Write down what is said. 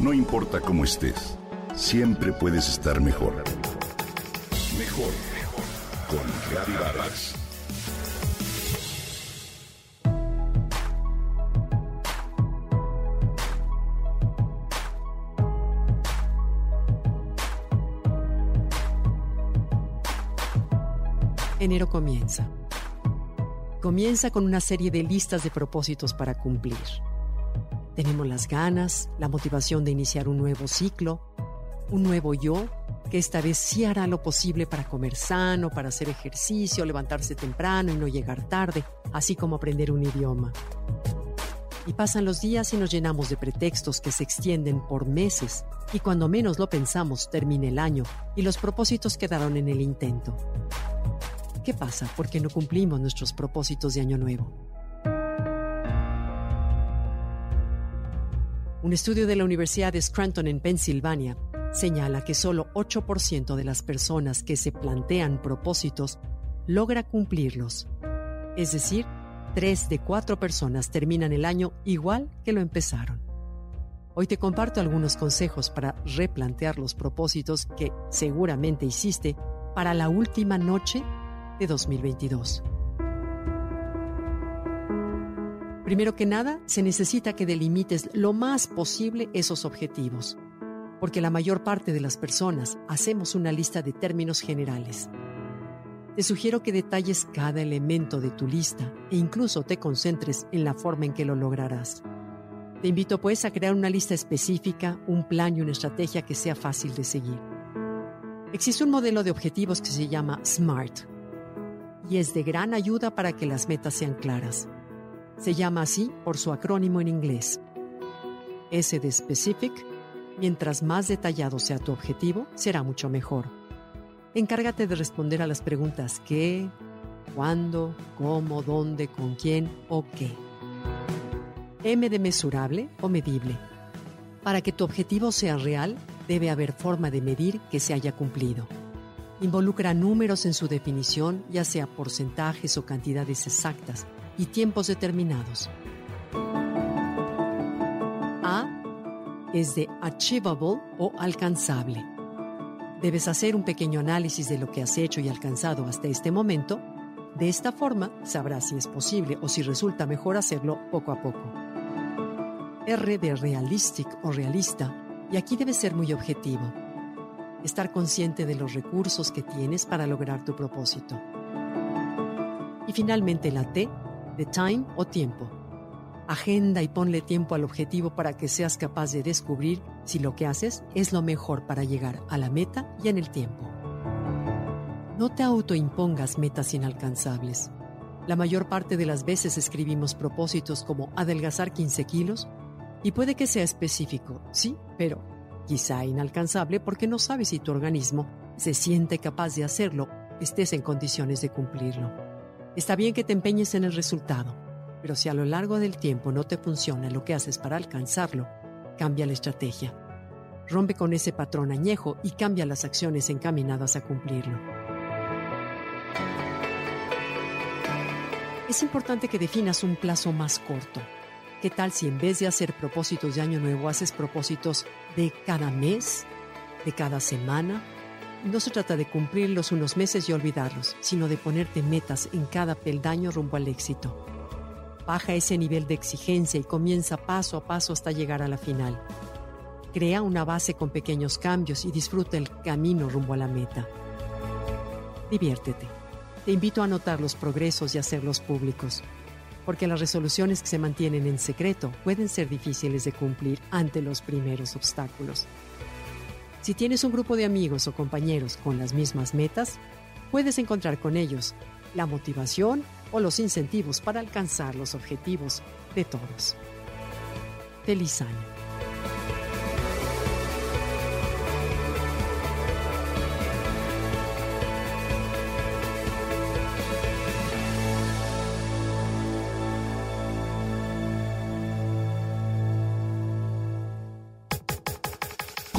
No importa cómo estés, siempre puedes estar mejor. Mejor, mejor. Con Reavivadas. Enero comienza. Comienza con una serie de listas de propósitos para cumplir. Tenemos las ganas, la motivación de iniciar un nuevo ciclo, un nuevo yo, que esta vez sí hará lo posible para comer sano, para hacer ejercicio, levantarse temprano y no llegar tarde, así como aprender un idioma. Y pasan los días y nos llenamos de pretextos que se extienden por meses, y cuando menos lo pensamos termina el año y los propósitos quedaron en el intento. ¿Qué pasa? porque no cumplimos nuestros propósitos de Año Nuevo? Un estudio de la Universidad de Scranton en Pensilvania señala que solo 8% de las personas que se plantean propósitos logra cumplirlos. Es decir, 3 de 4 personas terminan el año igual que lo empezaron. Hoy te comparto algunos consejos para replantear los propósitos que seguramente hiciste para la última noche de 2022. Primero que nada, se necesita que delimites lo más posible esos objetivos, porque la mayor parte de las personas hacemos una lista de términos generales. Te sugiero que detalles cada elemento de tu lista e incluso te concentres en la forma en que lo lograrás. Te invito pues a crear una lista específica, un plan y una estrategia que sea fácil de seguir. Existe un modelo de objetivos que se llama SMART y es de gran ayuda para que las metas sean claras. Se llama así por su acrónimo en inglés. S de Specific, mientras más detallado sea tu objetivo, será mucho mejor. Encárgate de responder a las preguntas qué, cuándo, cómo, dónde, con quién o qué. M de mesurable o medible. Para que tu objetivo sea real, debe haber forma de medir que se haya cumplido. Involucra números en su definición, ya sea porcentajes o cantidades exactas, y tiempos determinados. A es de achievable o alcanzable. Debes hacer un pequeño análisis de lo que has hecho y alcanzado hasta este momento. De esta forma sabrás si es posible o si resulta mejor hacerlo poco a poco. R de realistic o realista, y aquí debes ser muy objetivo estar consciente de los recursos que tienes para lograr tu propósito. Y finalmente la T, de time o tiempo. Agenda y ponle tiempo al objetivo para que seas capaz de descubrir si lo que haces es lo mejor para llegar a la meta y en el tiempo. No te autoimpongas metas inalcanzables. La mayor parte de las veces escribimos propósitos como adelgazar 15 kilos y puede que sea específico, sí, pero quizá inalcanzable porque no sabes si tu organismo se siente capaz de hacerlo, estés en condiciones de cumplirlo. Está bien que te empeñes en el resultado, pero si a lo largo del tiempo no te funciona lo que haces para alcanzarlo, cambia la estrategia. Rompe con ese patrón añejo y cambia las acciones encaminadas a cumplirlo. Es importante que definas un plazo más corto ¿Qué tal si en vez de hacer propósitos de año nuevo haces propósitos de cada mes, de cada semana? No se trata de cumplirlos unos meses y olvidarlos, sino de ponerte metas en cada peldaño rumbo al éxito. Baja ese nivel de exigencia y comienza paso a paso hasta llegar a la final. Crea una base con pequeños cambios y disfruta el camino rumbo a la meta. Diviértete. Te invito a anotar los progresos y hacerlos públicos porque las resoluciones que se mantienen en secreto pueden ser difíciles de cumplir ante los primeros obstáculos. Si tienes un grupo de amigos o compañeros con las mismas metas, puedes encontrar con ellos la motivación o los incentivos para alcanzar los objetivos de todos. Feliz año.